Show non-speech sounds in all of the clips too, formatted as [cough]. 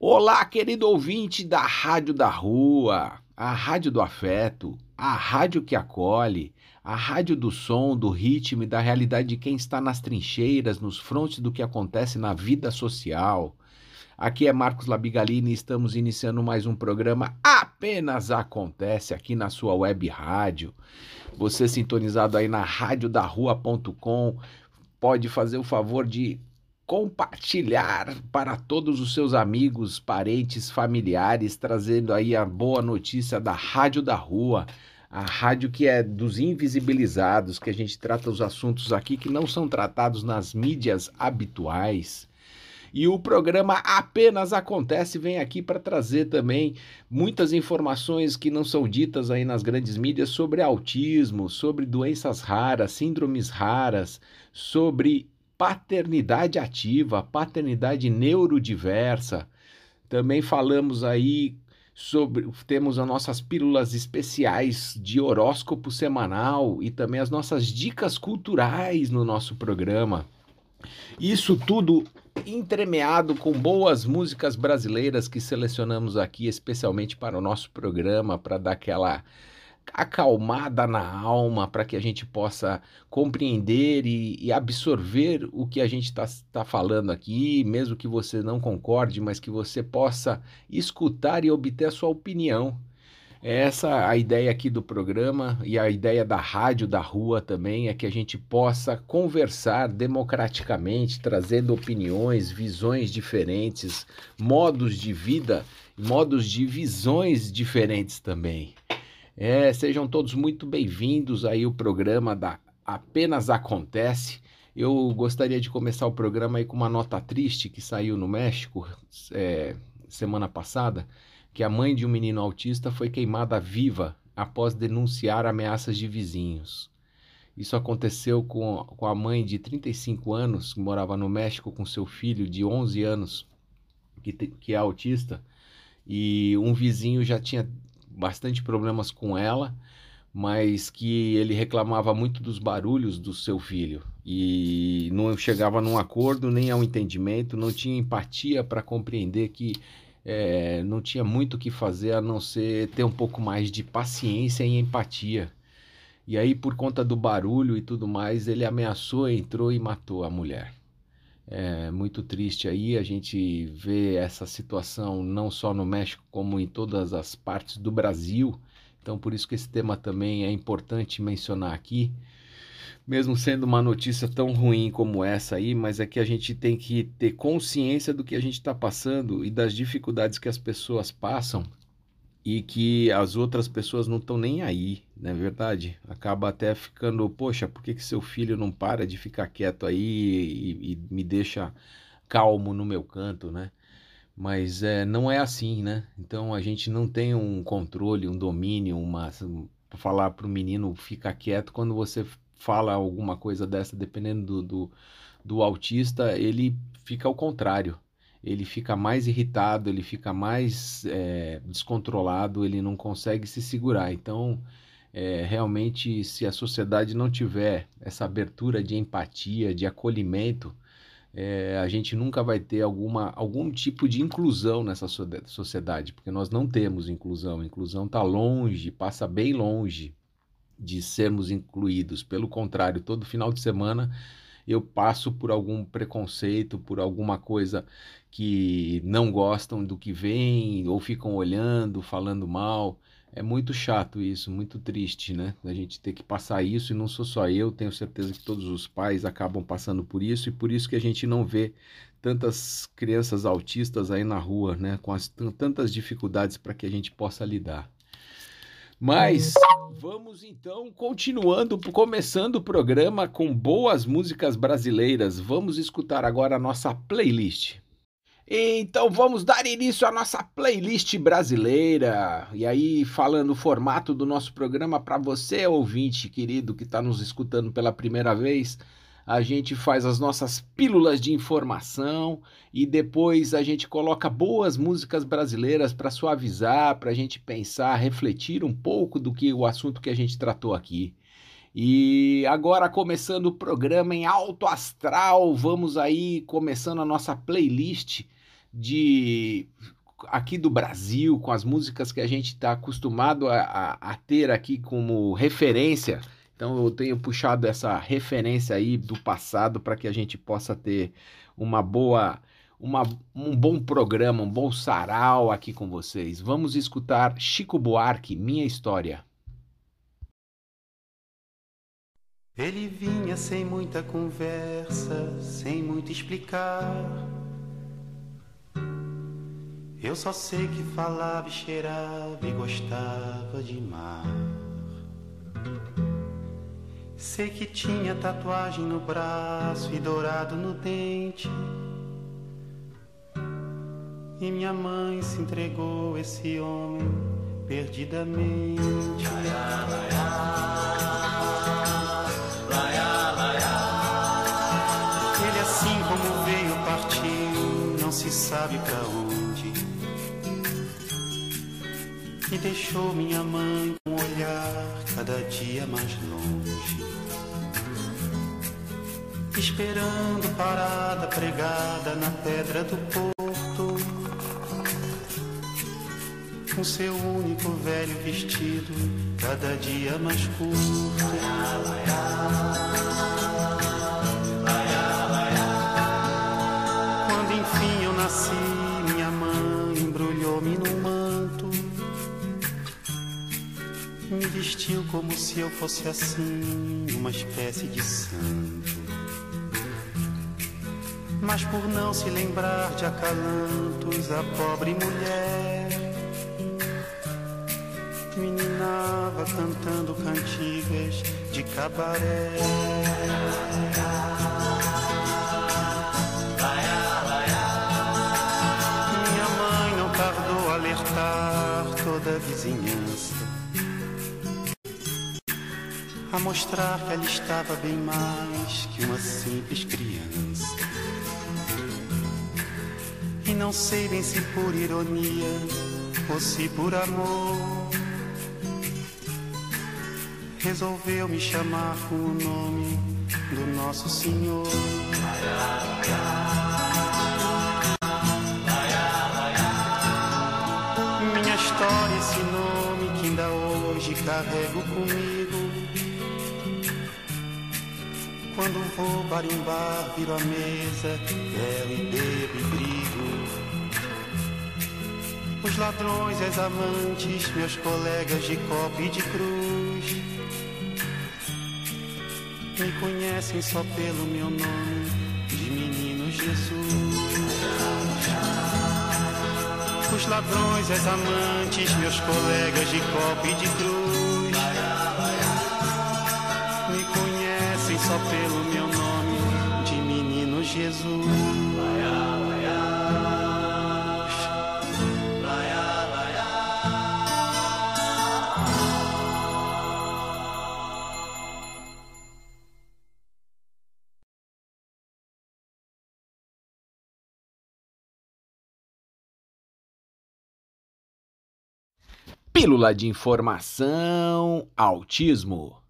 Olá, querido ouvinte da Rádio da Rua, a Rádio do Afeto, a rádio que acolhe, a rádio do som, do ritmo e da realidade de quem está nas trincheiras, nos frontes do que acontece na vida social. Aqui é Marcos Labigalini e estamos iniciando mais um programa Apenas Acontece aqui na sua web rádio. Você sintonizado aí na radiodarrua.com pode fazer o favor de compartilhar para todos os seus amigos, parentes, familiares, trazendo aí a boa notícia da Rádio da Rua, a rádio que é dos invisibilizados, que a gente trata os assuntos aqui que não são tratados nas mídias habituais. E o programa apenas acontece vem aqui para trazer também muitas informações que não são ditas aí nas grandes mídias sobre autismo, sobre doenças raras, síndromes raras, sobre paternidade ativa, paternidade neurodiversa. Também falamos aí sobre temos as nossas pílulas especiais de horóscopo semanal e também as nossas dicas culturais no nosso programa. Isso tudo entremeado com boas músicas brasileiras que selecionamos aqui especialmente para o nosso programa para dar aquela acalmada na alma para que a gente possa compreender e, e absorver o que a gente está tá falando aqui, mesmo que você não concorde, mas que você possa escutar e obter a sua opinião. Essa a ideia aqui do programa e a ideia da rádio da rua também é que a gente possa conversar democraticamente, trazendo opiniões, visões diferentes, modos de vida, modos de visões diferentes também. É, sejam todos muito bem-vindos aí o programa da Apenas Acontece. Eu gostaria de começar o programa aí com uma nota triste que saiu no México é, semana passada, que a mãe de um menino autista foi queimada viva após denunciar ameaças de vizinhos. Isso aconteceu com, com a mãe de 35 anos, que morava no México com seu filho de 11 anos, que, que é autista, e um vizinho já tinha bastante problemas com ela, mas que ele reclamava muito dos barulhos do seu filho e não chegava num acordo nem ao entendimento, não tinha empatia para compreender que é, não tinha muito o que fazer a não ser ter um pouco mais de paciência e empatia. E aí, por conta do barulho e tudo mais, ele ameaçou, entrou e matou a mulher. É muito triste aí a gente vê essa situação não só no México, como em todas as partes do Brasil. Então, por isso que esse tema também é importante mencionar aqui. Mesmo sendo uma notícia tão ruim como essa aí, mas é que a gente tem que ter consciência do que a gente está passando e das dificuldades que as pessoas passam e que as outras pessoas não estão nem aí, não é verdade? Acaba até ficando, poxa, por que, que seu filho não para de ficar quieto aí e, e me deixa calmo no meu canto, né? Mas é, não é assim, né? Então a gente não tem um controle, um domínio, uma falar para o menino ficar quieto quando você fala alguma coisa dessa, dependendo do, do, do autista, ele fica ao contrário ele fica mais irritado, ele fica mais é, descontrolado, ele não consegue se segurar. Então, é, realmente, se a sociedade não tiver essa abertura de empatia, de acolhimento, é, a gente nunca vai ter alguma, algum tipo de inclusão nessa sociedade, porque nós não temos inclusão. Inclusão está longe, passa bem longe de sermos incluídos. Pelo contrário, todo final de semana eu passo por algum preconceito, por alguma coisa que não gostam do que vem ou ficam olhando, falando mal. É muito chato isso, muito triste, né? A gente ter que passar isso e não sou só eu, tenho certeza que todos os pais acabam passando por isso e por isso que a gente não vê tantas crianças autistas aí na rua, né? Com as, tantas dificuldades para que a gente possa lidar. Mas vamos então continuando, começando o programa com boas músicas brasileiras. Vamos escutar agora a nossa playlist. Então vamos dar início à nossa playlist brasileira. E aí, falando o formato do nosso programa para você, ouvinte querido que está nos escutando pela primeira vez, a gente faz as nossas pílulas de informação e depois a gente coloca boas músicas brasileiras para suavizar, para a gente pensar, refletir um pouco do que o assunto que a gente tratou aqui. E agora começando o programa em alto astral, vamos aí começando a nossa playlist de aqui do Brasil, com as músicas que a gente está acostumado a, a, a, ter aqui como referência. Então eu tenho puxado essa referência aí do passado para que a gente possa ter uma boa, uma, um bom programa, um bom sarau aqui com vocês. Vamos escutar Chico Buarque, Minha História. Ele vinha sem muita conversa, sem muito explicar. Eu só sei que falava e cheirava e gostava de mar. Sei que tinha tatuagem no braço e dourado no dente. E minha mãe se entregou a esse homem perdidamente. Ele assim como veio partiu, não se sabe pra onde. E deixou minha mãe olhar cada dia mais longe. Esperando parada pregada na pedra do porto. Com seu único velho vestido, cada dia mais curto. Quando enfim eu nasci, Vestiu como se eu fosse assim, uma espécie de santo. Mas por não se lembrar de acalantos, a pobre mulher meninava cantando cantigas de cabaré. Minha mãe não tardou a alertar toda a vizinhança, a mostrar que ela estava bem mais que uma simples criança. E não sei bem se por ironia ou se por amor resolveu me chamar com o nome do nosso Senhor. Minha história, esse nome que ainda hoje carrego comigo. Quando vou barimbar, viro a mesa, bebo e bebo e brigo. Os ladrões as amantes, meus colegas de copo e de cruz, me conhecem só pelo meu nome de menino Jesus. Os ladrões as amantes, meus colegas de copo e de cruz, só pelo meu nome de menino Jesus. Pílula de informação, autismo.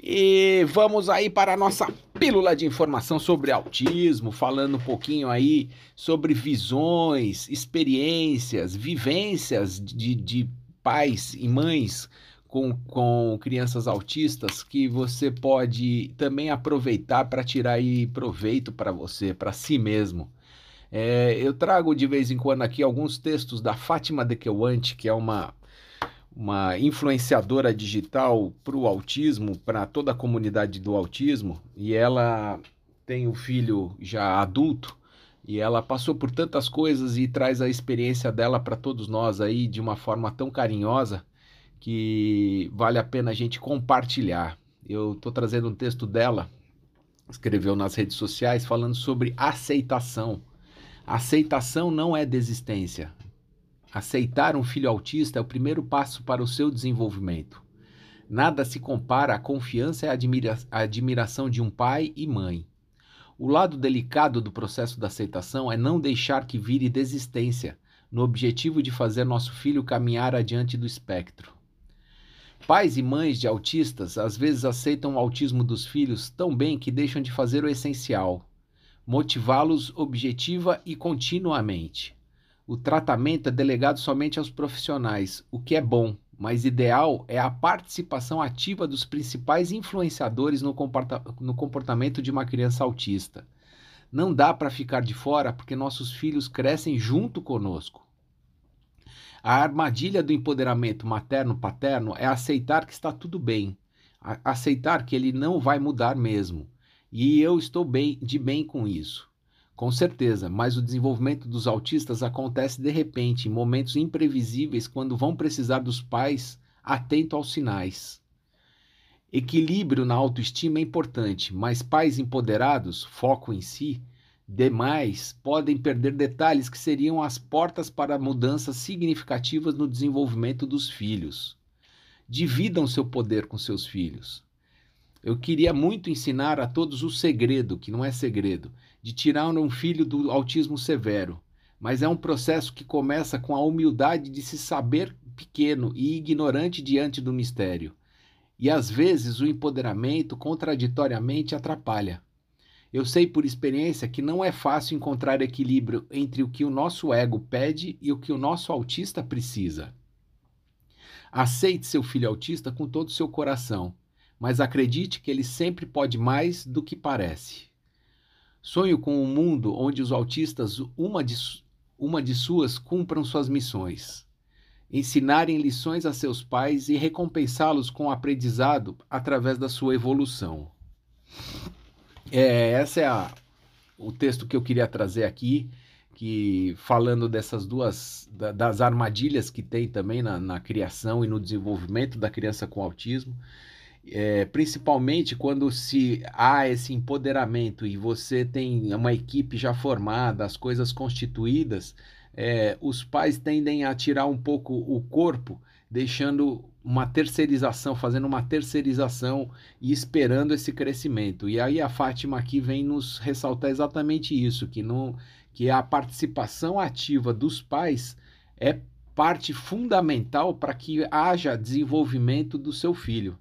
E vamos aí para a nossa pílula de informação sobre autismo, falando um pouquinho aí sobre visões, experiências, vivências de, de pais e mães com, com crianças autistas que você pode também aproveitar para tirar aí proveito para você, para si mesmo. É, eu trago de vez em quando aqui alguns textos da Fátima Dequeuante, que é uma uma influenciadora digital para o autismo, para toda a comunidade do autismo, e ela tem um filho já adulto, e ela passou por tantas coisas e traz a experiência dela para todos nós aí de uma forma tão carinhosa que vale a pena a gente compartilhar. Eu estou trazendo um texto dela, escreveu nas redes sociais, falando sobre aceitação. Aceitação não é desistência. Aceitar um filho autista é o primeiro passo para o seu desenvolvimento. Nada se compara à confiança e à admira admiração de um pai e mãe. O lado delicado do processo da aceitação é não deixar que vire desistência, no objetivo de fazer nosso filho caminhar adiante do espectro. Pais e mães de autistas às vezes aceitam o autismo dos filhos tão bem que deixam de fazer o essencial: motivá-los objetiva e continuamente o tratamento é delegado somente aos profissionais, o que é bom, mas ideal é a participação ativa dos principais influenciadores no, comporta no comportamento de uma criança autista. Não dá para ficar de fora porque nossos filhos crescem junto conosco. A armadilha do empoderamento materno-paterno é aceitar que está tudo bem, aceitar que ele não vai mudar mesmo. E eu estou bem de bem com isso. Com certeza, mas o desenvolvimento dos autistas acontece de repente, em momentos imprevisíveis, quando vão precisar dos pais atento aos sinais. Equilíbrio na autoestima é importante, mas pais empoderados, foco em si, demais, podem perder detalhes que seriam as portas para mudanças significativas no desenvolvimento dos filhos. Dividam seu poder com seus filhos. Eu queria muito ensinar a todos o segredo, que não é segredo, de tirar um filho do autismo severo, mas é um processo que começa com a humildade de se saber pequeno e ignorante diante do mistério. E às vezes o empoderamento contraditoriamente atrapalha. Eu sei por experiência que não é fácil encontrar equilíbrio entre o que o nosso ego pede e o que o nosso autista precisa. Aceite seu filho autista com todo o seu coração, mas acredite que ele sempre pode mais do que parece. Sonho com um mundo onde os autistas, uma de, uma de suas, cumpram suas missões. Ensinarem lições a seus pais e recompensá-los com o aprendizado através da sua evolução. É, essa é a, o texto que eu queria trazer aqui, que falando dessas duas, da, das armadilhas que tem também na, na criação e no desenvolvimento da criança com autismo é, principalmente quando se há esse empoderamento e você tem uma equipe já formada, as coisas constituídas, é, os pais tendem a tirar um pouco o corpo, deixando uma terceirização, fazendo uma terceirização e esperando esse crescimento. E aí a Fátima aqui vem nos ressaltar exatamente isso, que não que a participação ativa dos pais é parte fundamental para que haja desenvolvimento do seu filho.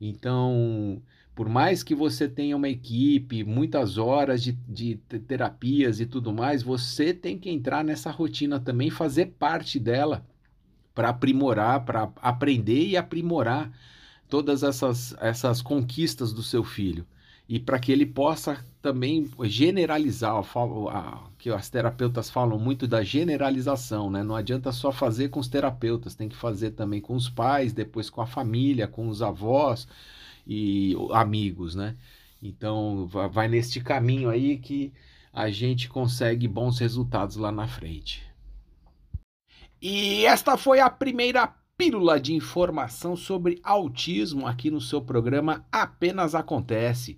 Então, por mais que você tenha uma equipe, muitas horas de, de terapias e tudo mais, você tem que entrar nessa rotina também, fazer parte dela para aprimorar, para aprender e aprimorar todas essas, essas conquistas do seu filho. E para que ele possa também generalizar, que as terapeutas falam muito da generalização, né? Não adianta só fazer com os terapeutas, tem que fazer também com os pais, depois com a família, com os avós e amigos, né? Então vai neste caminho aí que a gente consegue bons resultados lá na frente. E esta foi a primeira pílula de informação sobre autismo aqui no seu programa Apenas Acontece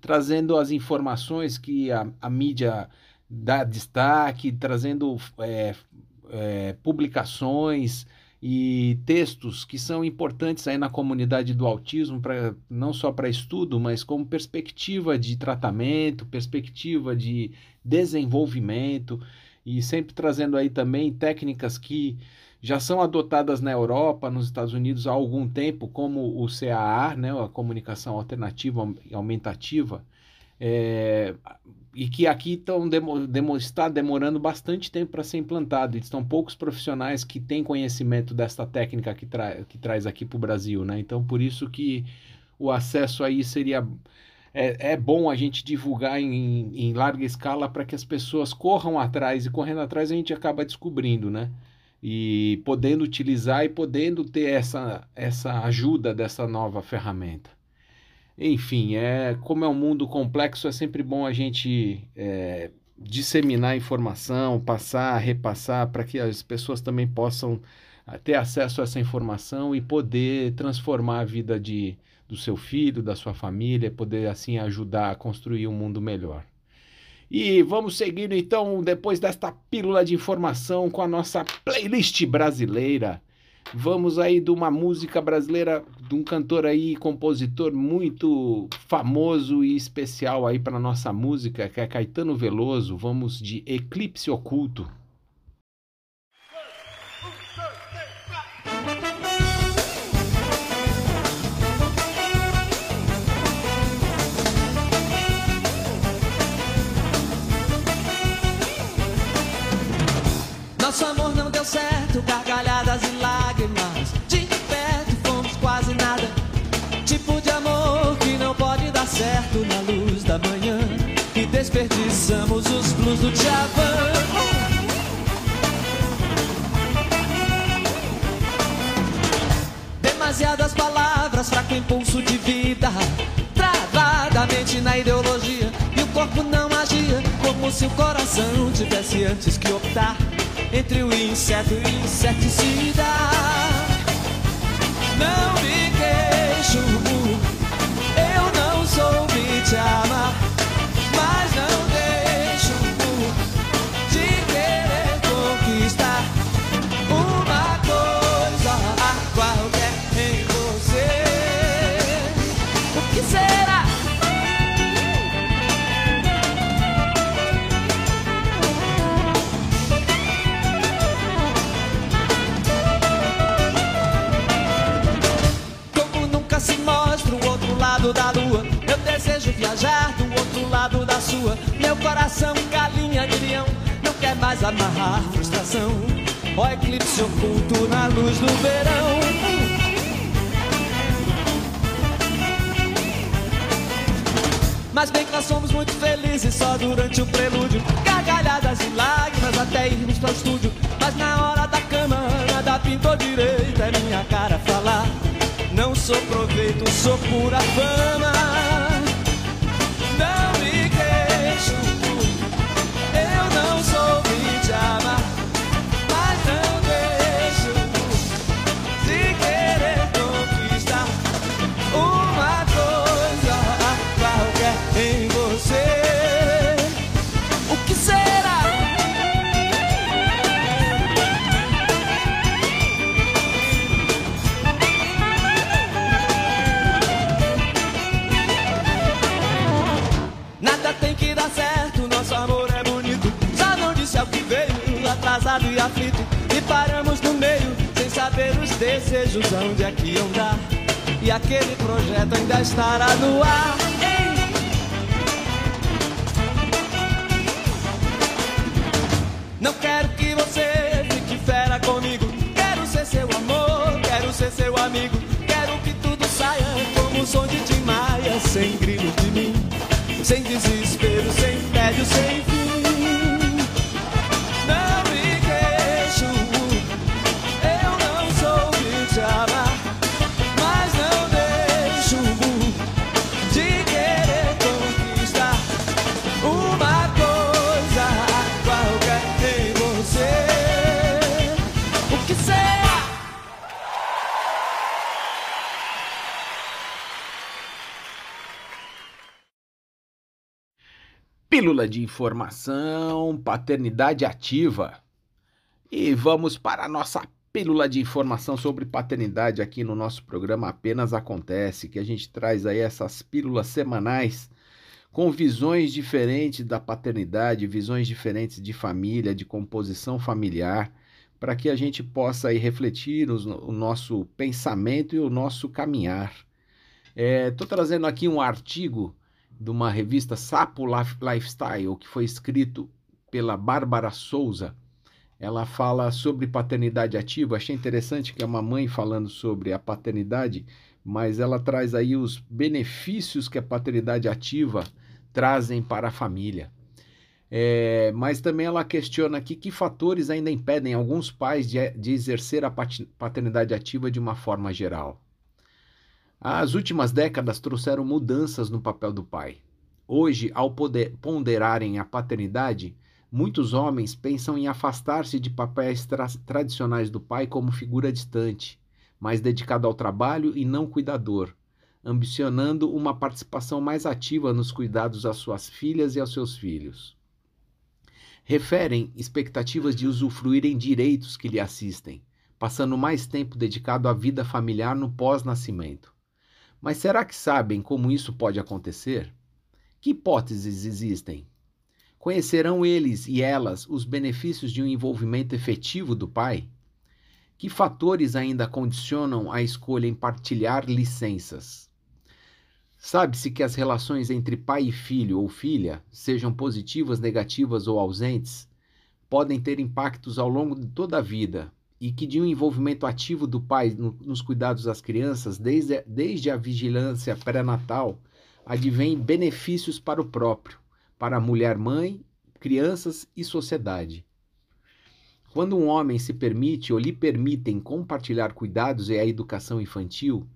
trazendo as informações que a, a mídia dá destaque, trazendo é, é, publicações e textos que são importantes aí na comunidade do autismo, pra, não só para estudo, mas como perspectiva de tratamento, perspectiva de desenvolvimento e sempre trazendo aí também técnicas que já são adotadas na Europa, nos Estados Unidos há algum tempo, como o CAA, né, a comunicação alternativa aumentativa, é, e que aqui tão demo, demo, está demorando bastante tempo para ser implantado. E estão poucos profissionais que têm conhecimento desta técnica que, tra que traz aqui para o Brasil. Né? Então, por isso que o acesso aí seria é, é bom a gente divulgar em, em larga escala para que as pessoas corram atrás e correndo atrás a gente acaba descobrindo, né? e podendo utilizar e podendo ter essa, essa ajuda dessa nova ferramenta. Enfim, é como é um mundo complexo, é sempre bom a gente é, disseminar informação, passar, repassar, para que as pessoas também possam ah, ter acesso a essa informação e poder transformar a vida de, do seu filho, da sua família, poder assim ajudar a construir um mundo melhor. E vamos seguindo então, depois desta pílula de informação, com a nossa playlist brasileira. Vamos aí de uma música brasileira, de um cantor aí, compositor muito famoso e especial aí para nossa música, que é Caetano Veloso. Vamos de Eclipse Oculto. Desperdiçamos os blues do Djavan. Demasiadas palavras, fraco impulso de vida. Travadamente na ideologia. E o corpo não agia como se o coração tivesse antes que optar entre o inseto e o inseticida. Não me queixo, eu não soube te amar, sua. Meu coração, galinha de leão, não quer mais amarrar frustração. Ó eclipse oculto na luz do verão. Mas bem que nós somos muito felizes só durante o prelúdio. Gargalhadas e lágrimas até irmos para o estúdio. Mas na hora da cama, nada pintou direito. É minha cara falar. Não sou proveito, sou pura fama. Pílula de informação, paternidade ativa. E vamos para a nossa pílula de informação sobre paternidade aqui no nosso programa Apenas Acontece, que a gente traz aí essas pílulas semanais com visões diferentes da paternidade, visões diferentes de família, de composição familiar, para que a gente possa aí refletir os- o nosso pensamento e o nosso caminhar. Estou trazendo aqui um artigo de uma revista Sapo Lif- Lifestyle, que foi escrito pela Bárbara Souza. Ela fala sobre paternidade ativa. Achei interessante que é uma mãe falando sobre a paternidade, mas ela traz aí os benefícios que a paternidade ativa trazem para a família. É, mas também ela questiona aqui que fatores ainda impedem alguns pais de, de exercer a paternidade ativa de uma forma geral. As últimas décadas trouxeram mudanças no papel do pai. Hoje, ao poder- ponderarem a paternidade, muitos homens pensam em afastar-se de papéis tra- tradicionais do pai como figura distante, mais dedicado ao trabalho e não cuidador, ambicionando uma participação mais ativa nos cuidados às suas filhas e aos seus filhos. Referem expectativas de usufruírem direitos que lhe assistem, passando mais tempo dedicado à vida familiar no pós-nascimento. Mas será que sabem como isso pode acontecer? Que hipóteses existem? Conhecerão eles e elas os benefícios de um envolvimento efetivo do pai? Que fatores ainda condicionam a escolha em partilhar licenças? Sabe-se que as relações entre pai e filho ou filha, sejam positivas, negativas ou ausentes, podem ter impactos ao longo de toda a vida e que de um envolvimento ativo do pai no, nos cuidados das crianças, desde, desde a vigilância pré-natal, advém benefícios para o próprio, para a mulher-mãe, crianças e sociedade. Quando um homem se permite ou lhe permitem compartilhar cuidados e a educação infantil,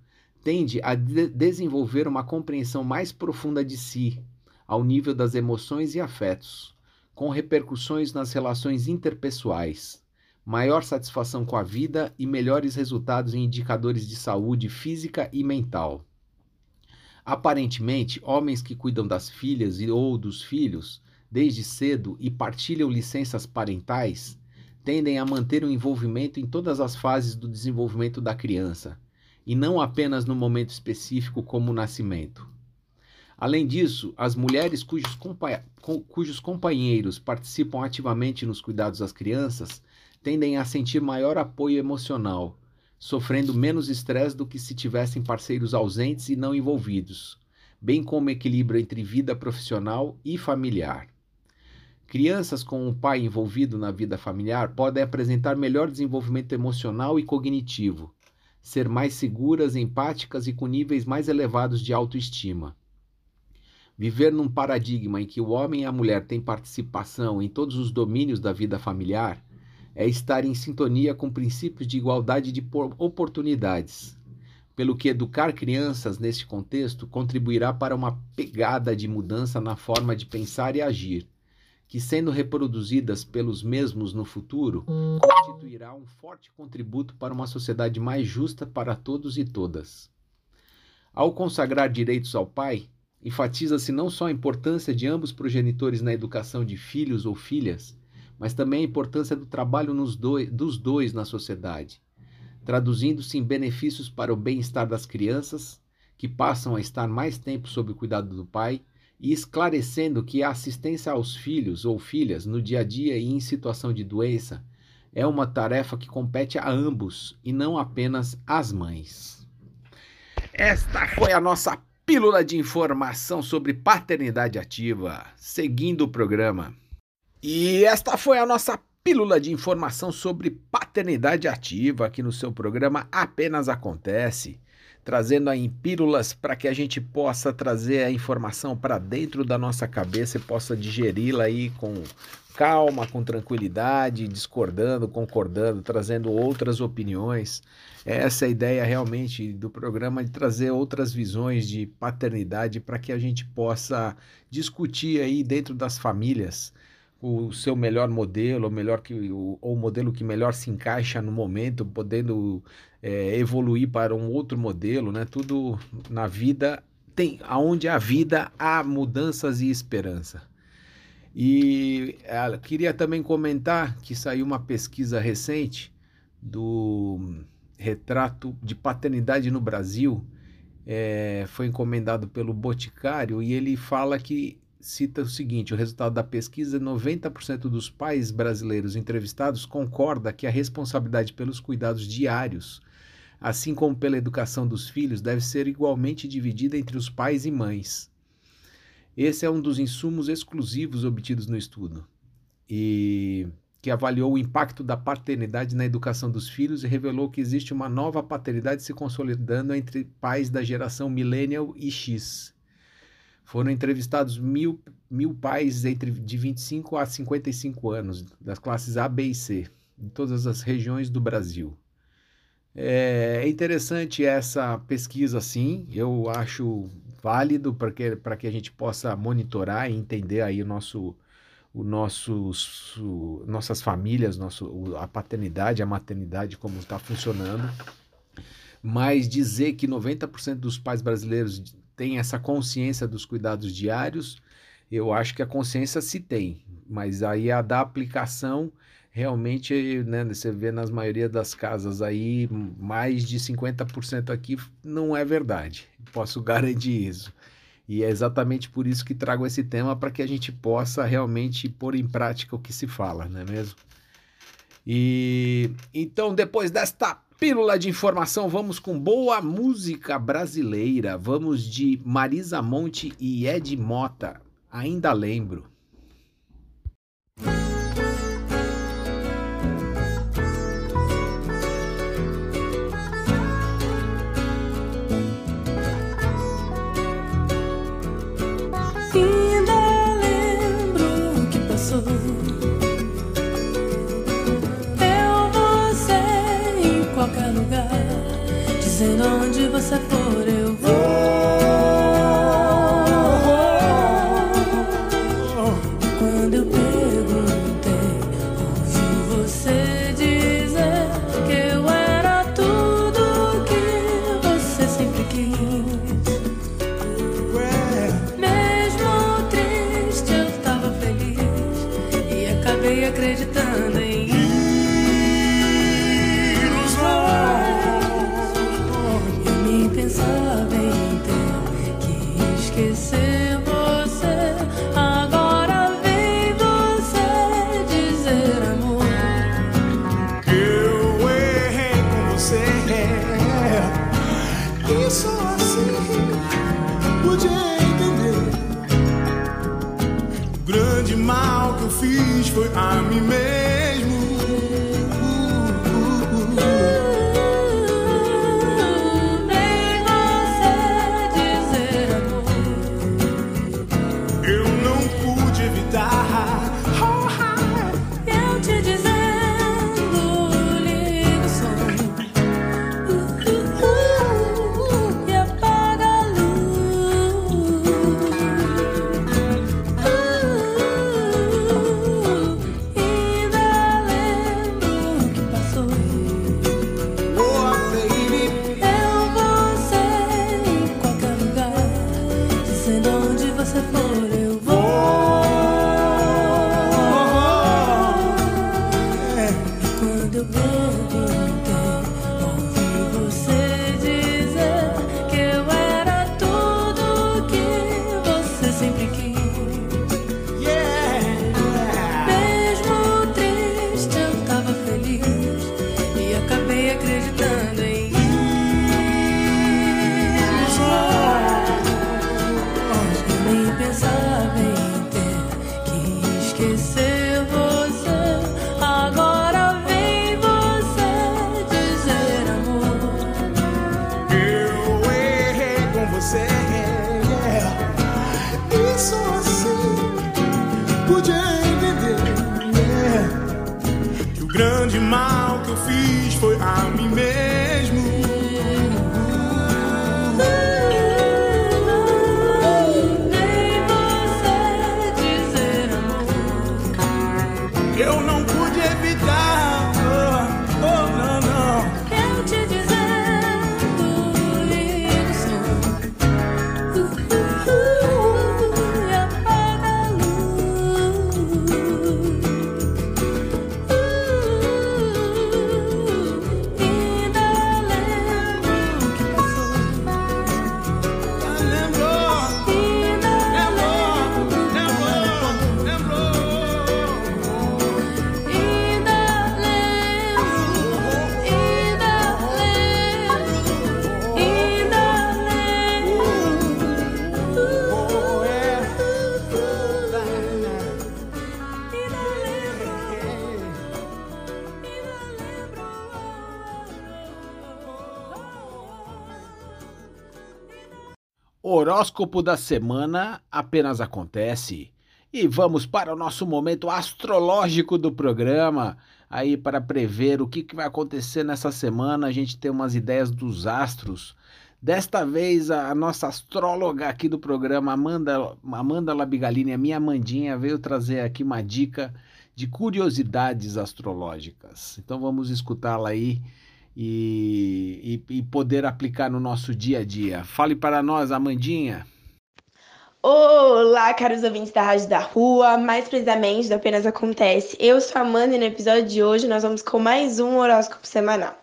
tende a de desenvolver uma compreensão mais profunda de si, ao nível das emoções e afetos, com repercussões nas relações interpessoais, maior satisfação com a vida e melhores resultados em indicadores de saúde física e mental. Aparentemente, homens que cuidam das filhas e ou dos filhos desde cedo e partilham licenças parentais tendem a manter o envolvimento em todas as fases do desenvolvimento da criança, e não apenas no momento específico como o nascimento. Além disso, as mulheres cujos, compa cujos companheiros participam ativamente nos cuidados das crianças tendem a sentir maior apoio emocional, sofrendo menos estresse do que se tivessem parceiros ausentes e não envolvidos, bem como equilíbrio entre vida profissional e familiar. Crianças com um pai envolvido na vida familiar podem apresentar melhor desenvolvimento emocional e cognitivo, ser mais seguras, empáticas e com níveis mais elevados de autoestima. Viver num paradigma em que o homem e a mulher têm participação em todos os domínios da vida familiar é estar em sintonia com princípios de igualdade de oportunidades, pelo que educar crianças neste contexto contribuirá para uma pegada de mudança na forma de pensar e agir, que, sendo reproduzidas pelos mesmos no futuro, constituirá um forte contributo para uma sociedade mais justa para todos e todas. Ao consagrar direitos ao pai, enfatiza-se não só a importância de ambos progenitores na educação de filhos ou filhas, mas também a importância do trabalho dois, dos dois na sociedade, traduzindo-se em benefícios para o bem-estar das crianças, que passam a estar mais tempo sob o cuidado do pai, e esclarecendo que a assistência aos filhos ou filhas no dia a dia e em situação de doença é uma tarefa que compete a ambos e não apenas às mães. Esta foi a nossa pílula de informação sobre paternidade ativa, seguindo o programa. E esta foi a nossa pílula de informação sobre paternidade ativa aqui no seu programa Apenas Acontece, trazendo aí pílulas para que a gente possa trazer a informação para dentro da nossa cabeça e possa digeri-la aí com calma, com tranquilidade, discordando, concordando, trazendo outras opiniões. Essa é a ideia realmente do programa de trazer outras visões de paternidade para que a gente possa discutir aí dentro das famílias o seu melhor modelo, ou melhor que o, ou o modelo que melhor se encaixa no momento, podendo é, evoluir para um outro modelo, né? Tudo na vida tem, aonde a vida há mudanças e esperança. E é, queria também comentar que saiu uma pesquisa recente do retrato de paternidade no Brasil, é, foi encomendado pelo Boticário e ele fala que cita o seguinte: o resultado da pesquisa, 90% dos pais brasileiros entrevistados concorda que a responsabilidade pelos cuidados diários, assim como pela educação dos filhos, deve ser igualmente dividida entre os pais e mães. Esse é um dos insumos exclusivos obtidos no estudo e que avaliou o impacto da paternidade na educação dos filhos e revelou que existe uma nova paternidade se consolidando entre pais da geração millennial e X foram entrevistados mil, mil pais entre de 25 a 55 anos, das classes A, B e C, em todas as regiões do Brasil. É, é interessante essa pesquisa, sim, eu acho válido para que, que a gente possa monitorar e entender aí o nosso, o nosso, o, nossas famílias, nosso, a paternidade, a maternidade, como está funcionando. Mas dizer que 90% dos pais brasileiros tem essa consciência dos cuidados diários, eu acho que a consciência se tem, mas aí a da aplicação realmente, né, você vê nas maioria das casas aí, mais de 50% aqui não é verdade. Posso [laughs] garantir isso. E é exatamente por isso que trago esse tema para que a gente possa realmente pôr em prática o que se fala, não é mesmo? E então, depois desta Pílula de informação, vamos com boa música brasileira. Vamos de Marisa Monte e Ed Mota. Ainda lembro. Onde você for Horóscopo da semana apenas acontece. E vamos para o nosso momento astrológico do programa. Aí, para prever o que, que vai acontecer nessa semana, a gente tem umas ideias dos astros. Desta vez, a, nossa astróloga aqui do programa, Amanda, Amanda Labigalini, a minha Amandinha, veio trazer aqui uma dica de curiosidades astrológicas. Então, vamos escutá-la aí e, e, e poder aplicar no nosso dia a dia. Fale para nós, Amandinha. Olá, caros ouvintes da Rádio da Rua, mais precisamente do Apenas Acontece. Eu sou a Amanda e no episódio de hoje nós vamos com mais um horóscopo semanal.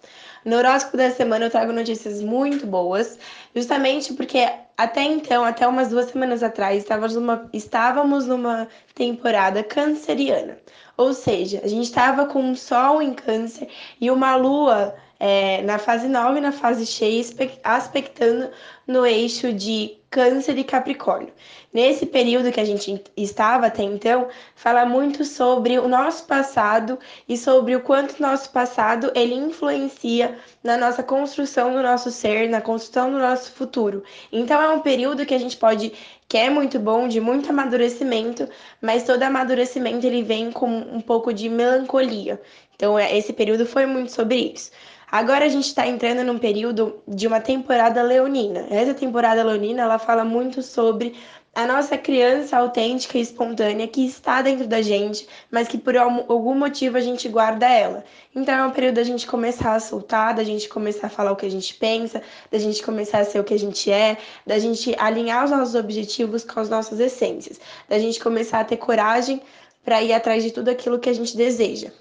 No horóscopo da semana eu trago notícias muito boas, justamente porque até então, até umas duas semanas atrás, estávamos numa, estávamos numa temporada canceriana. Ou seja, a gente estava com um sol em câncer e uma lua é, na fase 9 e na fase cheia, aspectando no eixo de Câncer e Capricórnio. Nesse período que a gente estava até então, fala muito sobre o nosso passado e sobre o quanto nosso passado ele influencia na nossa construção do nosso ser, na construção do nosso futuro. Então é um período que a gente pode que é muito bom, de muito amadurecimento, mas todo amadurecimento ele vem com um pouco de melancolia. Então esse período foi muito sobre isso. Agora a gente está entrando num período de uma temporada leonina. Essa temporada leonina ela fala muito sobre a nossa criança autêntica e espontânea que está dentro da gente, mas que por algum motivo a gente guarda ela. Então é um período da gente começar a soltar, da gente começar a falar o que a gente pensa, da gente começar a ser o que a gente é, da gente alinhar os nossos objetivos com as nossas essências, da gente começar a ter coragem para ir atrás de tudo aquilo que a gente deseja.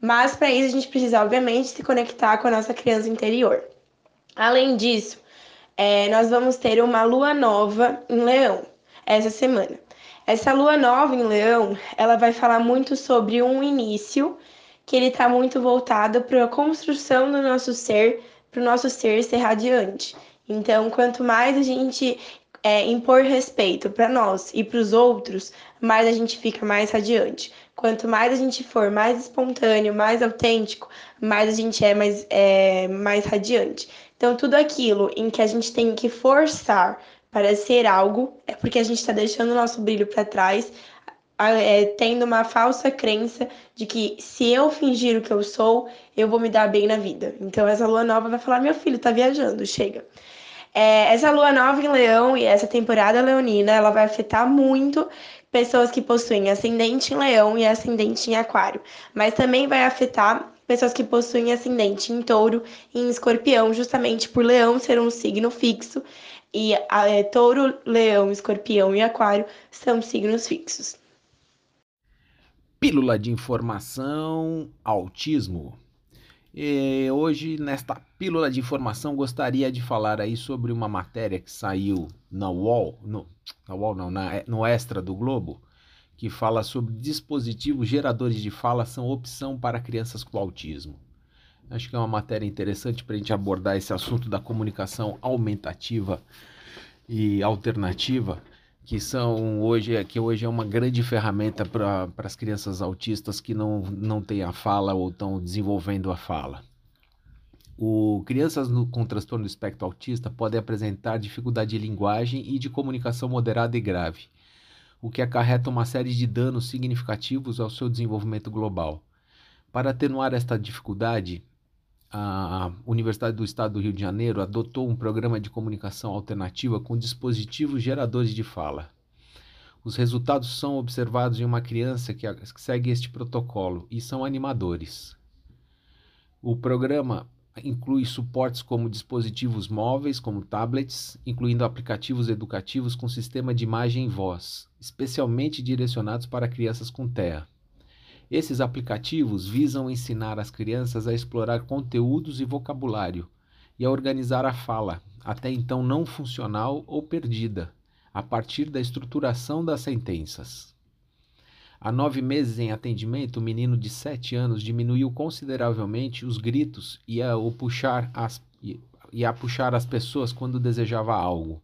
Mas para isso a gente precisa, obviamente, se conectar com a nossa criança interior. Além disso, é, nós vamos ter uma lua nova em Leão essa semana. Essa lua nova em Leão, ela vai falar muito sobre um início que ele está muito voltado para a construção do nosso ser, para o nosso ser ser radiante. Então, quanto mais a gente é, impor respeito para nós e para os outros, mais a gente fica mais radiante. Quanto mais a gente for mais espontâneo, mais autêntico, mais a gente é mais, é, mais radiante. Então, tudo aquilo em que a gente tem que forçar para ser algo, é porque a gente está deixando o nosso brilho para trás, é, tendo uma falsa crença de que se eu fingir o que eu sou, eu vou me dar bem na vida. Então essa lua nova vai falar: meu filho tá viajando, chega. É, essa lua nova em Leão e essa temporada leonina, ela vai afetar muito pessoas que possuem ascendente em Leão e ascendente em Aquário, mas também vai afetar pessoas que possuem ascendente em Touro e em Escorpião, justamente por Leão ser um signo fixo e é, touro, leão, escorpião e aquário são signos fixos. Pílula de informação, autismo. E hoje, nesta pílula de informação, gostaria de falar aí sobre uma matéria que saiu na UOL, no, na UOL não, na, no Extra do Globo, que fala sobre dispositivos geradores de fala são opção para crianças com autismo. Acho que é uma matéria interessante para a gente abordar esse assunto da comunicação aumentativa e alternativa, que são hoje que hoje é uma grande ferramenta para as crianças autistas que não, não têm a fala ou estão desenvolvendo a fala. O, crianças no, com transtorno do espectro autista podem apresentar dificuldade de linguagem e de comunicação moderada e grave, o que acarreta uma série de danos significativos ao seu desenvolvimento global. Para atenuar esta dificuldade, a Universidade do Estado do Rio de Janeiro adotou um programa de comunicação alternativa com dispositivos geradores de fala. Os resultados são observados em uma criança que segue este protocolo e são animadores. O programa inclui suportes como dispositivos móveis, como tablets, incluindo aplicativos educativos com sistema de imagem e voz, especialmente direcionados para crianças com TEA. Esses aplicativos visam ensinar as crianças a explorar conteúdos e vocabulário e a organizar a fala, até então não funcional ou perdida, a partir da estruturação das sentenças. Há nove meses em atendimento, o menino de sete anos diminuiu consideravelmente os gritos e a, puxar as, e a puxar as pessoas quando desejava algo.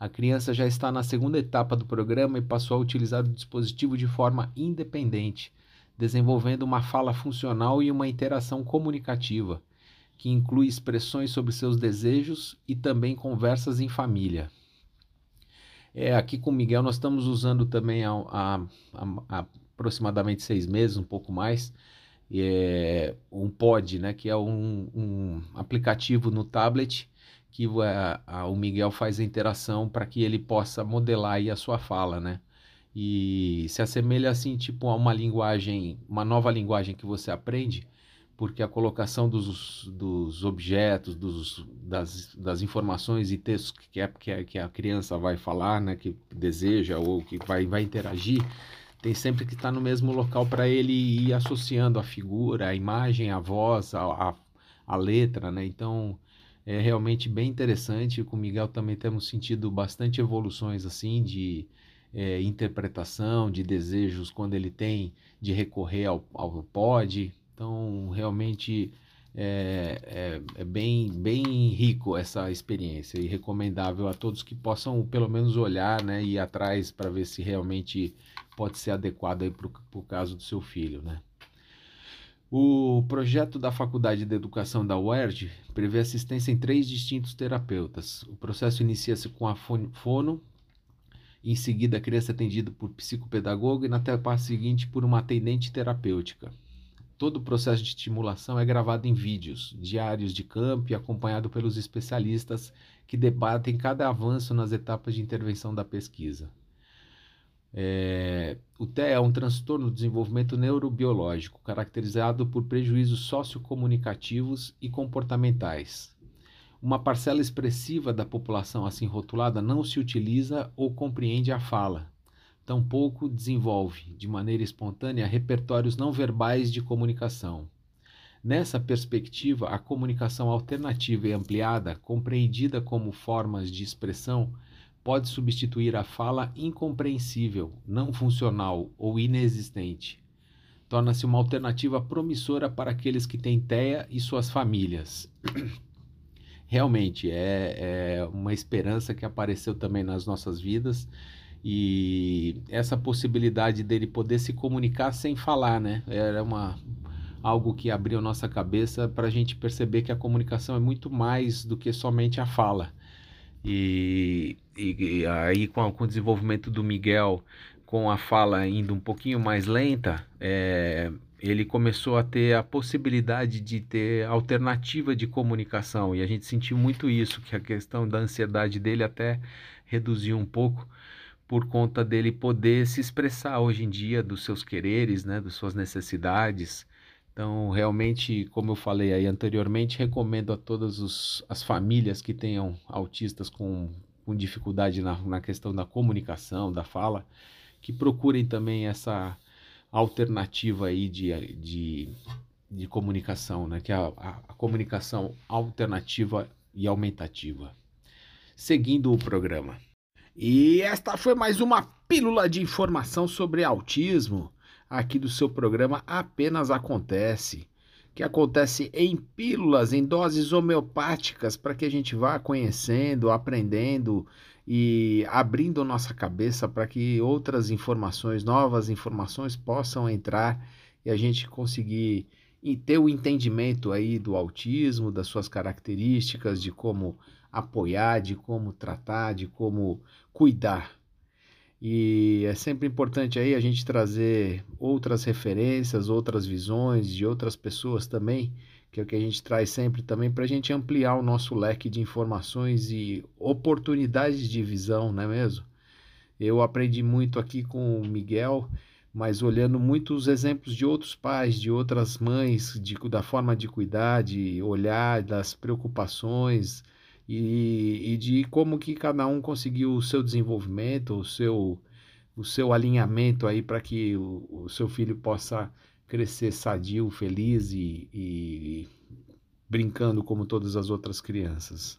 A criança já está na segunda etapa do programa e passou a utilizar o dispositivo de forma independente, desenvolvendo uma fala funcional e uma interação comunicativa, que inclui expressões sobre seus desejos e também conversas em família. É, aqui com o Miguel nós estamos usando também há, há, há aproximadamente seis meses, um pouco mais, é, um pod, né, que é um, um aplicativo no tablet que a, a, o Miguel faz a interação para que ele possa modelar aí a sua fala, né? E se assemelha assim tipo a uma linguagem, uma nova linguagem que você aprende, porque a colocação dos, dos objetos, dos, das, das informações e textos que, é, que, é, que a criança vai falar, né, que deseja ou que vai, vai interagir, tem sempre que estar no mesmo local para ele ir associando a figura, a imagem, a voz, a, a, a letra, né? Então é realmente bem interessante. Com o Miguel também temos sentido bastante evoluções assim de é, interpretação, de desejos quando ele tem de recorrer ao, ao pod. Então, realmente é, é, é, bem, bem rico essa experiência e recomendável a todos que possam pelo menos olhar né, e ir atrás para ver se realmente pode ser adequado para o caso do seu filho. Né? O projeto da Faculdade de Educação da UERJ prevê assistência em três distintos terapeutas. O processo inicia-se com a fono, em seguida, a criança é atendida por psicopedagogo e na etapa seguinte por uma atendente terapêutica. todo o processo de estimulação é gravado em vídeos, diários de campo e acompanhado pelos especialistas que debatem cada avanço nas etapas de intervenção da pesquisa. É, o TEA é um transtorno do desenvolvimento neurobiológico, caracterizado por prejuízos sociocomunicativos e comportamentais. Uma parcela expressiva da população assim rotulada não se utiliza ou compreende a fala, tampouco desenvolve, de maneira espontânea, repertórios não verbais de comunicação. Nessa perspectiva, a comunicação alternativa e ampliada, compreendida como formas de expressão, pode substituir a fala incompreensível, não funcional ou inexistente. Torna-se uma alternativa promissora para aqueles que têm TEA e suas famílias. Realmente é, é uma esperança que apareceu também nas nossas vidas e essa possibilidade dele poder se comunicar sem falar, né? Era uma algo que abriu nossa cabeça para a gente perceber que a comunicação é muito mais do que somente a fala. E, e, e aí com, com, o desenvolvimento do Miguel, com a fala indo um pouquinho mais lenta, é, ele começou a ter a possibilidade de ter alternativa de comunicação e a gente sentiu muito isso, que a questão da ansiedade dele até reduziu um pouco por conta dele poder se expressar hoje em dia dos seus quereres, né, das suas necessidades. Então, realmente, como eu falei aí anteriormente, recomendo a todas os, as famílias que tenham autistas com, com dificuldade na, na questão da comunicação, da fala, que procurem também essa alternativa aí de, de, de comunicação, né? que é a, a, comunicação alternativa e aumentativa. Seguindo o programa. E esta foi mais uma pílula de informação sobre autismo aqui do seu programa Apenas Acontece, que acontece em pílulas, em doses homeopáticas, para que a gente vá conhecendo, aprendendo e abrindo nossa cabeça para que outras informações, novas informações possam entrar e a gente conseguir ter o entendimento aí do autismo, das suas características, de como apoiar, de como tratar, de como cuidar. E é sempre importante aí a gente trazer outras referências, outras visões de outras pessoas também, que é o que a gente traz sempre também para a gente ampliar o nosso leque de informações e oportunidades de visão, não é mesmo? Eu aprendi muito aqui com o Miguel, mas olhando muitos exemplos de outros pais, de outras mães, de, da forma de cuidar, de olhar, das preocupações, e, e de como que cada um conseguiu o seu desenvolvimento, o seu, o seu alinhamento aí para que o, o, seu filho possa crescer sadio, feliz e, e brincando como todas as outras crianças.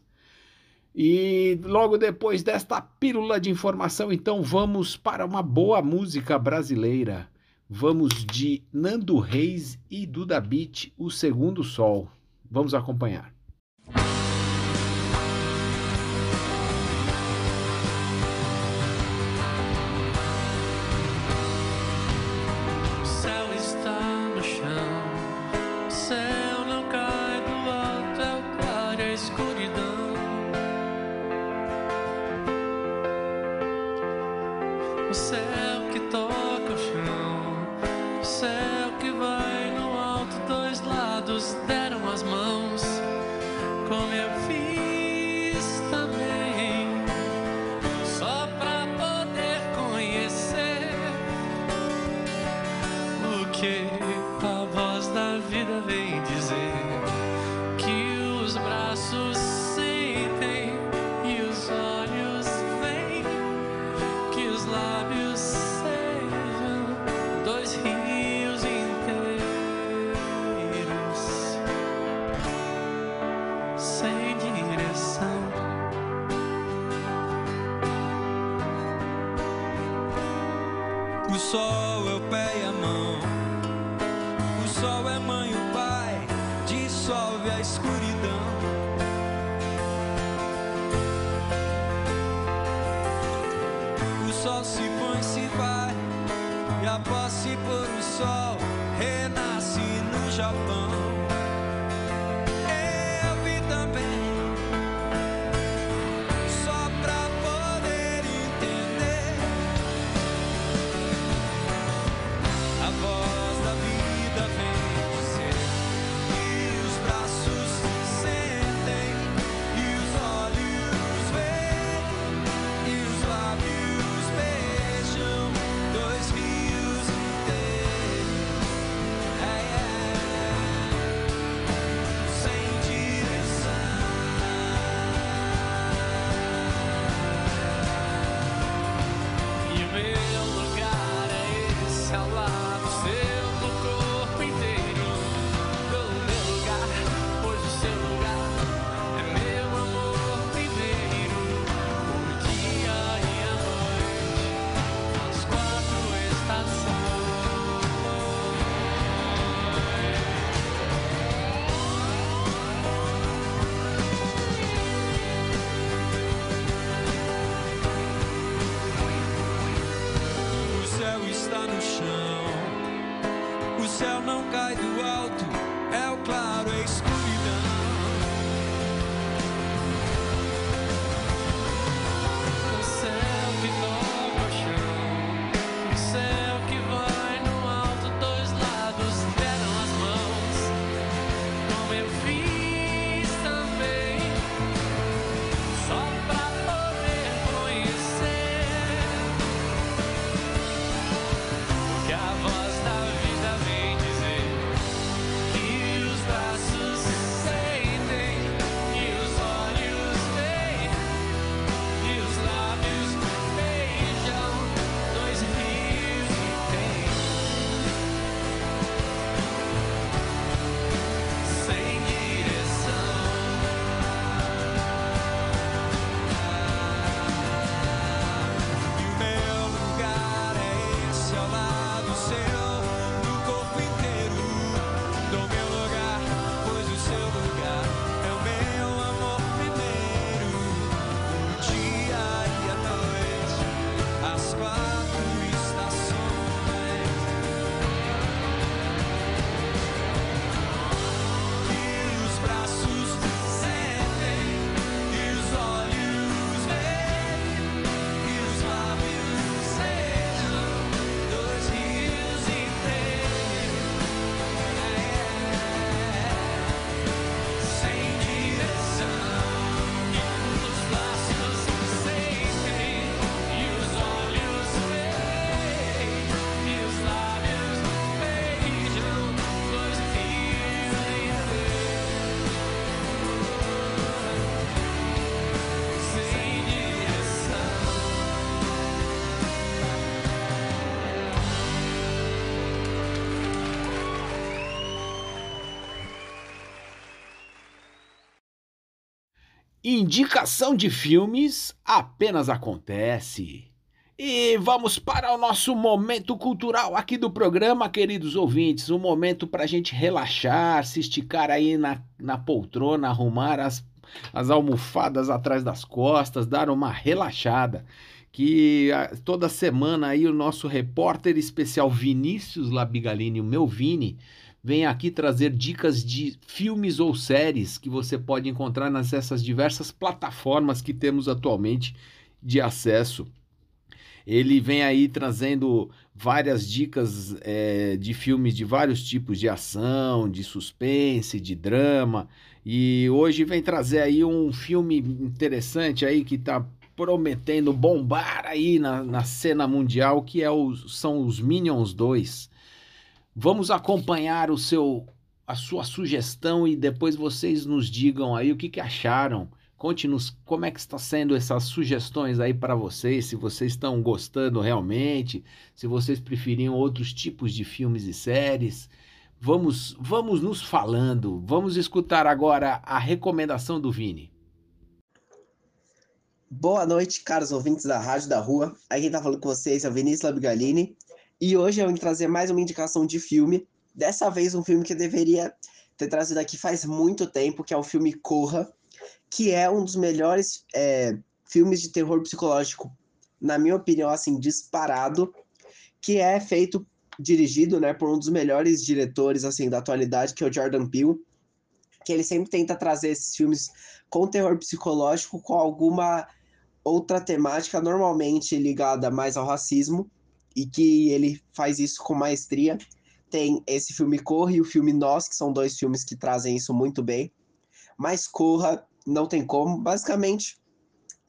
E logo depois desta pílula de informação, então vamos para uma boa música brasileira. Vamos de Nando Reis e Duda Beat, O Segundo Sol. Vamos acompanhar. A voz da vida vem Indicação de filmes apenas acontece. E vamos para o nosso momento cultural aqui do programa, queridos ouvintes. Um momento para a gente relaxar, se esticar aí na, na poltrona, arrumar as, as almofadas atrás das costas, dar uma relaxada. Que ah, toda semana aí o nosso repórter especial Vinícius Labigalini, o meu Vini, vem aqui trazer dicas de filmes ou séries que você pode encontrar nessas diversas plataformas que temos atualmente de acesso. Ele vem aí trazendo várias dicas é, de filmes de vários tipos de ação, de suspense, de drama. E hoje vem trazer aí um filme interessante aí que está prometendo bombar aí na, na cena mundial, que é o, são os Minions 2. Vamos acompanhar o seu a sua sugestão e depois vocês nos digam aí o que, que acharam. Conte-nos como é que está sendo essas sugestões aí para vocês, se vocês estão gostando realmente, se vocês preferiam outros tipos de filmes e séries. Vamos, vamos nos falando. Vamos escutar agora a recomendação do Vini. Boa noite, caros ouvintes da Rádio da Rua. Aqui quem tá falando com vocês é o Vinícius Labigalini. E hoje eu vim trazer mais uma indicação de filme. Dessa vez um filme que eu deveria ter trazido aqui faz muito tempo, que é o filme Corra, que é um dos melhores é, filmes de terror psicológico, na minha opinião, assim, disparado, que é feito, dirigido, né, por um dos melhores diretores, assim, da atualidade, que é o Jordan Peele, que ele sempre tenta trazer esses filmes com terror psicológico, com alguma outra temática, normalmente ligada mais ao racismo, e que ele faz isso com maestria. Tem esse filme Corra e o filme Nós, que são dois filmes que trazem isso muito bem. Mas Corra não tem como. Basicamente,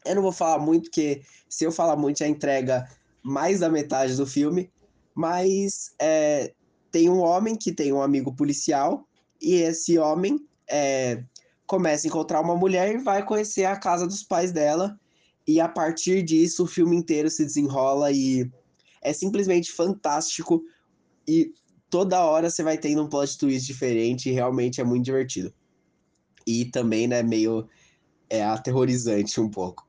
eu não vou falar muito, porque se eu falar muito já entrega mais da metade do filme. Mas é, tem um homem que tem um amigo policial, e esse homem é, começa a encontrar uma mulher e vai conhecer a casa dos pais dela. E a partir disso, o filme inteiro se desenrola e é simplesmente fantástico. E toda hora você vai tendo um plot twist diferente e realmente é muito divertido. E também, né, meio é, aterrorizante um pouco.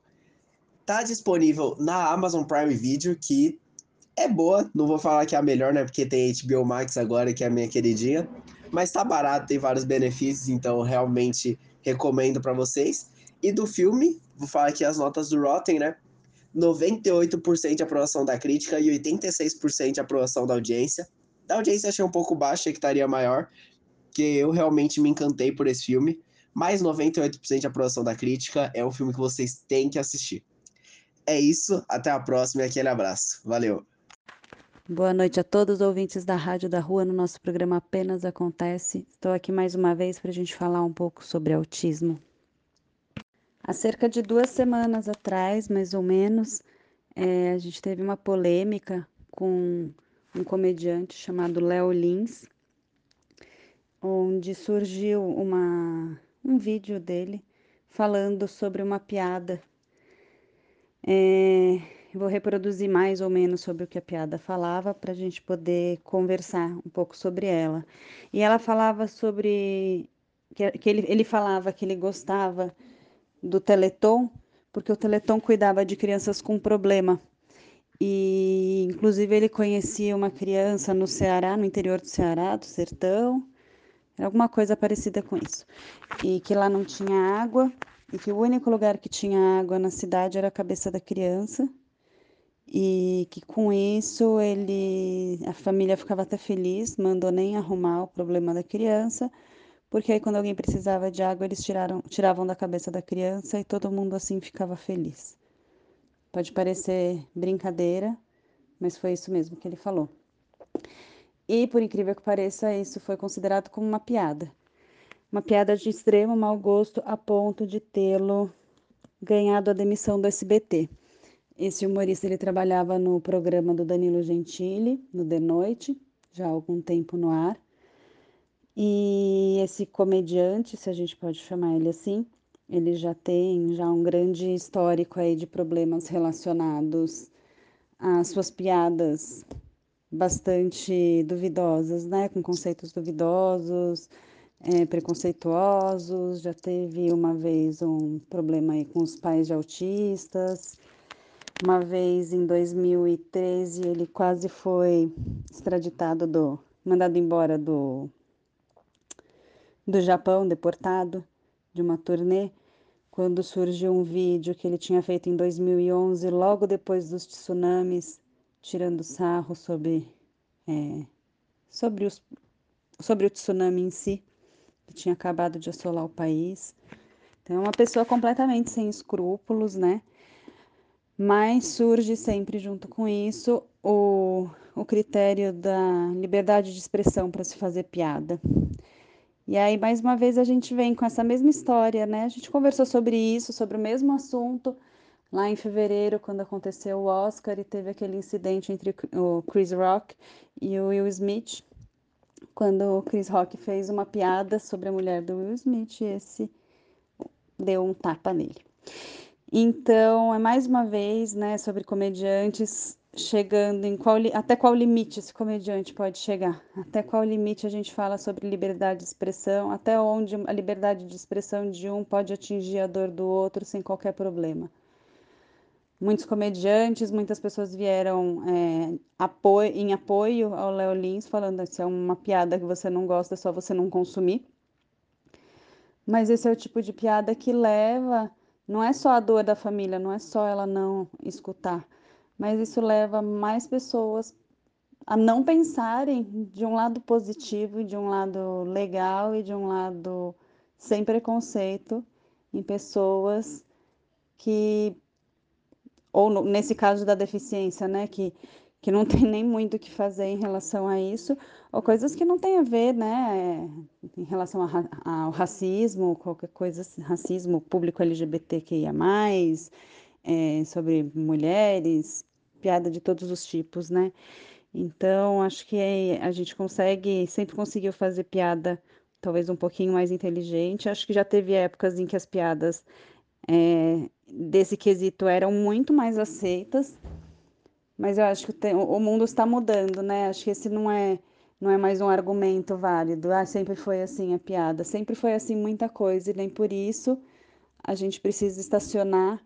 Tá disponível na Amazon Prime Video, que é boa. Não vou falar que é a melhor, né, porque tem HBO Max agora, que é a minha queridinha. Mas tá barato, tem vários benefícios, então realmente recomendo para vocês. E do filme, vou falar aqui as notas do Rotten, né? 98% de aprovação da crítica e 86% de aprovação da audiência. Da audiência achei um pouco baixa, achei que estaria maior, que eu realmente me encantei por esse filme. Mais 98% de aprovação da crítica, é um filme que vocês têm que assistir. É isso, até a próxima e aquele abraço. Valeu! Boa noite a todos os ouvintes da Rádio da Rua no nosso programa Apenas Acontece. Estou aqui mais uma vez para a gente falar um pouco sobre autismo. Há cerca de duas semanas atrás, mais ou menos, é, a gente teve uma polêmica com um comediante chamado Léo Lins, onde surgiu uma, um vídeo dele falando sobre uma piada. É, vou reproduzir mais ou menos sobre o que a piada falava para a gente poder conversar um pouco sobre ela. E ela falava sobre que, que ele, ele falava que ele gostava do Teleton, porque o Teleton cuidava de crianças com problema. E inclusive ele conhecia uma criança no Ceará, no interior do Ceará, do sertão, alguma coisa parecida com isso. E que lá não tinha água, e que o único lugar que tinha água na cidade era a cabeça da criança. E que com isso ele a família ficava até feliz, mandou nem arrumar o problema da criança, porque aí quando alguém precisava de água, eles tiraram, tiravam da cabeça da criança e todo mundo assim ficava feliz. Pode parecer brincadeira, mas foi isso mesmo que ele falou. E por incrível que pareça, isso foi considerado como uma piada. Uma piada de extremo mau gosto a ponto de tê-lo ganhado a demissão do SBT. Esse humorista ele trabalhava no programa do Danilo Gentili, no De Noite, já há algum tempo no ar. E esse comediante, se a gente pode chamar ele assim, ele já tem já um grande histórico aí de problemas relacionados às suas piadas bastante duvidosas, né, com conceitos duvidosos, é, preconceituosos. Já teve uma vez um problema aí com os pais de autistas. Uma vez em 2013 ele quase foi extraditado do, mandado embora do do Japão, deportado de uma turnê, quando surgiu um vídeo que ele tinha feito em 2011, logo depois dos tsunamis, tirando sarro sobre, é, sobre, os, sobre o tsunami em si, que tinha acabado de assolar o país. Então, é uma pessoa completamente sem escrúpulos, né? Mas surge sempre junto com isso o, o critério da liberdade de expressão para se fazer piada. E aí, mais uma vez, a gente vem com essa mesma história, né? A gente conversou sobre isso, sobre o mesmo assunto, lá em fevereiro, quando aconteceu o Oscar e teve aquele incidente entre o Chris Rock e o Will Smith, quando o Chris Rock fez uma piada sobre a mulher do Will Smith e esse deu um tapa nele. Então, é mais uma vez, né, sobre comediantes chegando em qual até qual limite esse comediante pode chegar, até qual limite a gente fala sobre liberdade de expressão, até onde a liberdade de expressão de um pode atingir a dor do outro sem qualquer problema. Muitos comediantes, muitas pessoas vieram é, apoio, em apoio ao Léo Lins, falando que é uma piada que você não gosta, é só você não consumir. Mas esse é o tipo de piada que leva, não é só a dor da família, não é só ela não escutar, mas isso leva mais pessoas a não pensarem de um lado positivo, de um lado legal e de um lado sem preconceito em pessoas que ou no, nesse caso da deficiência, né, que que não [laughs] tem nem muito o que fazer em relação a isso, ou coisas que não tem a ver, né, em relação ao racismo, qualquer coisa, racismo público LGBTQIA+, é, sobre mulheres, piada de todos os tipos, né? Então, acho que a gente consegue, sempre conseguiu fazer piada talvez um pouquinho mais inteligente. Acho que já teve épocas em que as piadas é, desse quesito eram muito mais aceitas, mas eu acho que tem, o mundo está mudando, né? Acho que esse não é não é mais um argumento válido. Ah, sempre foi assim a piada, sempre foi assim muita coisa, e nem por isso a gente precisa estacionar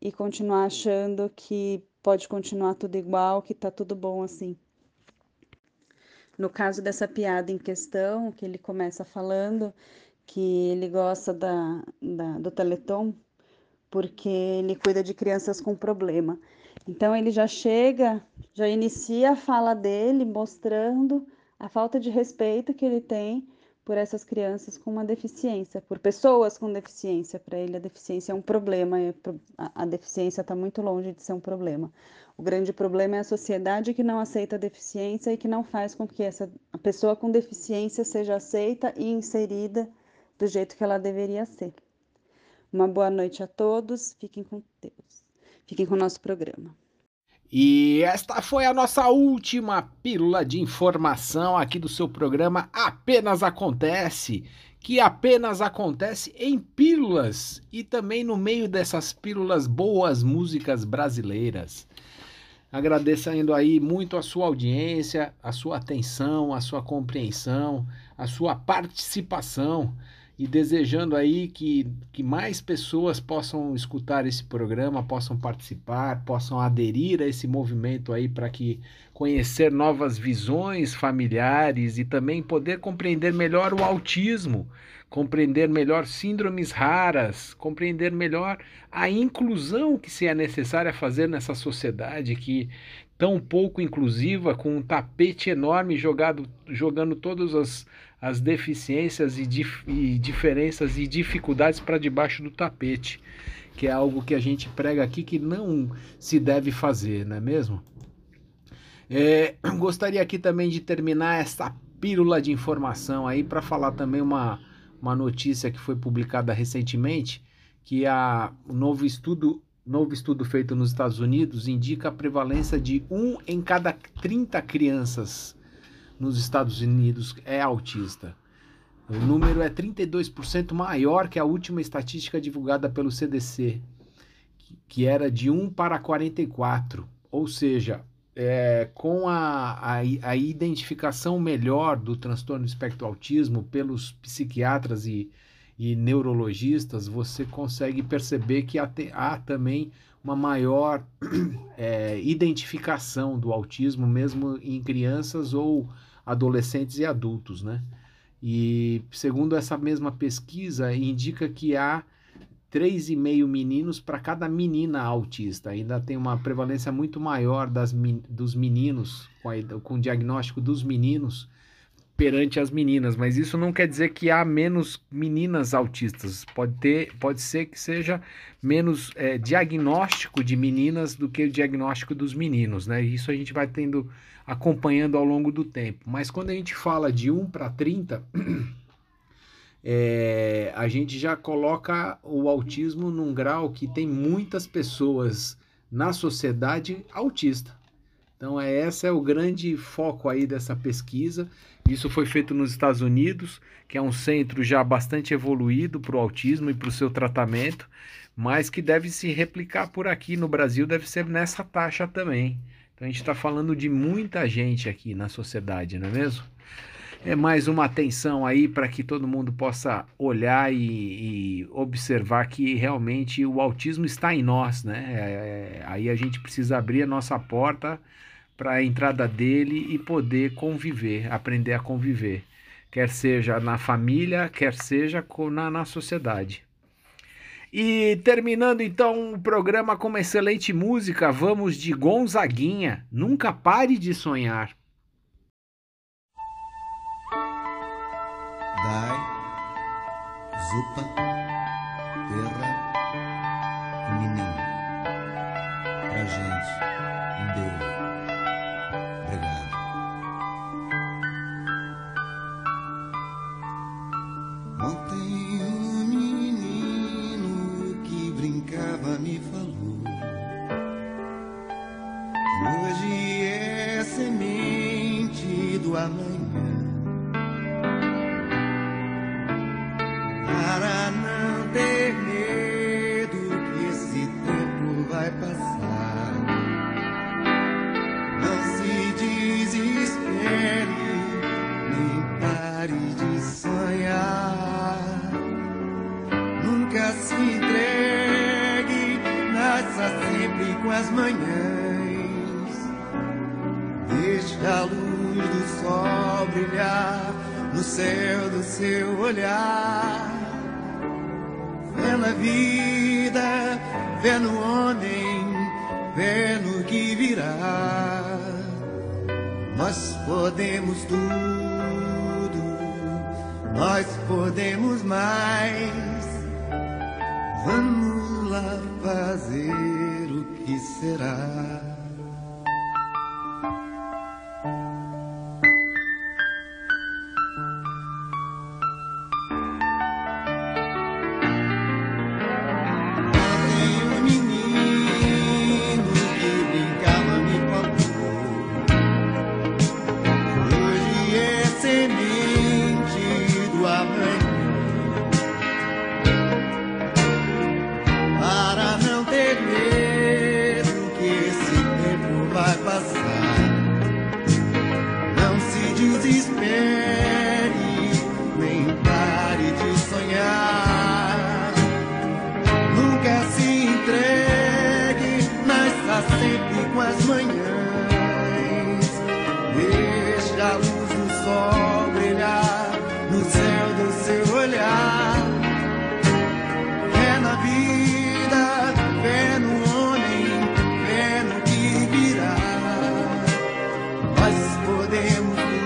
e continuar achando que pode continuar tudo igual, que tá tudo bom assim. No caso dessa piada em questão, que ele começa falando que ele gosta da, da, do Teleton porque ele cuida de crianças com problema. Então ele já chega, já inicia a fala dele mostrando a falta de respeito que ele tem por essas crianças com uma deficiência, por pessoas com deficiência. Para ele, a deficiência é um problema, a deficiência está muito longe de ser um problema. O grande problema é a sociedade que não aceita a deficiência e que não faz com que essa a pessoa com deficiência seja aceita e inserida do jeito que ela deveria ser. Uma boa noite a todos, fiquem com Deus. Fiquem com o nosso programa. E esta foi a nossa última pílula de informação aqui do seu programa Apenas Acontece, que apenas acontece em pílulas e também no meio dessas pílulas boas músicas brasileiras. Agradecendo aí muito a sua audiência, a sua atenção, a sua compreensão, a sua participação e desejando aí que, que mais pessoas possam escutar esse programa, possam participar, possam aderir a esse movimento aí para que conhecer novas visões familiares e também poder compreender melhor o autismo, compreender melhor síndromes raras, compreender melhor a inclusão que se é necessária fazer nessa sociedade que tão pouco inclusiva, com um tapete enorme jogado, jogando todas as as deficiências e, dif e diferenças e dificuldades para debaixo do tapete, que é algo que a gente prega aqui que não se deve fazer, não é mesmo? É, [clears throat] gostaria aqui também de terminar essa pílula de informação aí para falar também uma, uma notícia que foi publicada recentemente, que a, o novo estudo novo estudo feito nos Estados Unidos indica a prevalência de um em cada 30 crianças nos Estados Unidos é autista. O número é 32% maior que a última estatística divulgada pelo CDC, que era de 1 para 44. Ou seja, é, com a, a, a, identificação melhor do transtorno espectro autismo pelos psiquiatras e, e neurologistas, você consegue perceber que há, há também uma maior [clears throat] é, identificação do autismo, mesmo em crianças ou adolescentes e adultos, né? E segundo essa mesma pesquisa, indica que há 3,5 meninos para cada menina autista. Ainda tem uma prevalência muito maior das, dos meninos, com, a, com o diagnóstico dos meninos perante as meninas, mas isso não quer dizer que há menos meninas autistas. Pode ter, pode ser que seja menos é, diagnóstico de meninas do que o diagnóstico dos meninos, né? Isso a gente vai tendo acompanhando ao longo do tempo. Mas quando a gente fala de 1 para 30, é, a gente já coloca o autismo num grau que tem muitas pessoas na sociedade autista. Então, é, esse é o grande foco aí dessa pesquisa. Isso foi feito nos Estados Unidos, que é um centro já bastante evoluído para o autismo e para o seu tratamento, mas que deve se replicar por aqui no Brasil, deve ser nessa taxa também. Então, a gente está falando de muita gente aqui na sociedade, não é mesmo? É mais uma atenção aí para que todo mundo possa olhar e, e, observar que realmente o autismo está em nós, né? É, é aí a gente precisa abrir a nossa porta para a entrada dele e poder conviver, aprender a conviver, quer seja na família, quer seja na, na sociedade. E terminando então o programa com uma excelente música, vamos de Gonzaguinha, Nunca Pare de Sonhar. Dai, Zupa, olhar. podemos